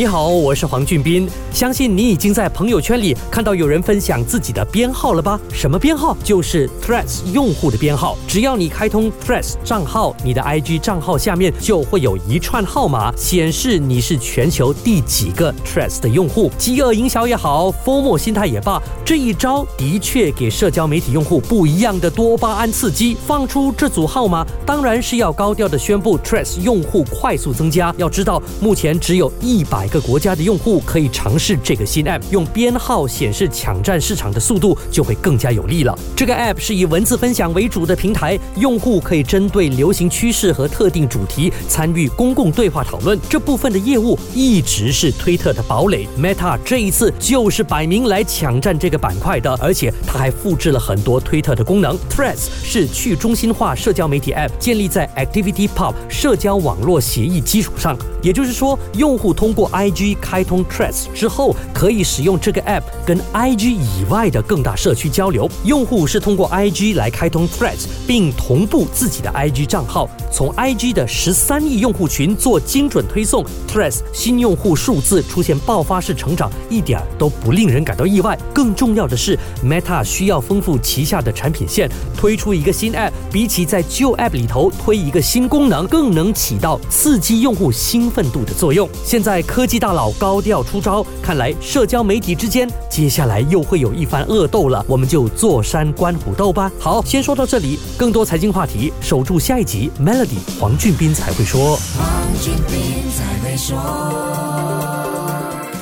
你好，我是黄俊斌。相信你已经在朋友圈里看到有人分享自己的编号了吧？什么编号？就是 Threads 用户的编号。只要你开通 Threads 账号，你的 IG 账号下面就会有一串号码显示你是全球第几个 Threads 的用户。饥饿营销也好，FOMO 心态也罢，这一招的确给社交媒体用户不一样的多巴胺刺激。放出这组号码，当然是要高调的宣布 Threads 用户快速增加。要知道，目前只有一百。个国家的用户可以尝试这个新 App，用编号显示抢占市场的速度就会更加有利了。这个 App 是以文字分享为主的平台，用户可以针对流行趋势和特定主题参与公共对话讨论。这部分的业务一直是推特的堡垒，Meta 这一次就是摆明来抢占这个板块的，而且它还复制了很多推特的功能。Threads 是去中心化社交媒体 App，建立在 ActivityPub 社交网络协议基础上，也就是说，用户通过 IG 开通 Threads 之后，可以使用这个 App 跟 IG 以外的更大社区交流。用户是通过 IG 来开通 Threads，并同步自己的 IG 账号，从 IG 的十三亿用户群做精准推送。Threads 新用户数字出现爆发式成长，一点都不令人感到意外。更重要的是，Meta 需要丰富旗下的产品线，推出一个新 App，比起在旧 App 里头推一个新功能，更能起到刺激用户兴奋度的作用。现在科技大佬高调出招，看来社交媒体之间接下来又会有一番恶斗了。我们就坐山观虎斗吧。好，先说到这里，更多财经话题，守住下一集。Melody 黄俊斌才会说。黄俊斌才会说。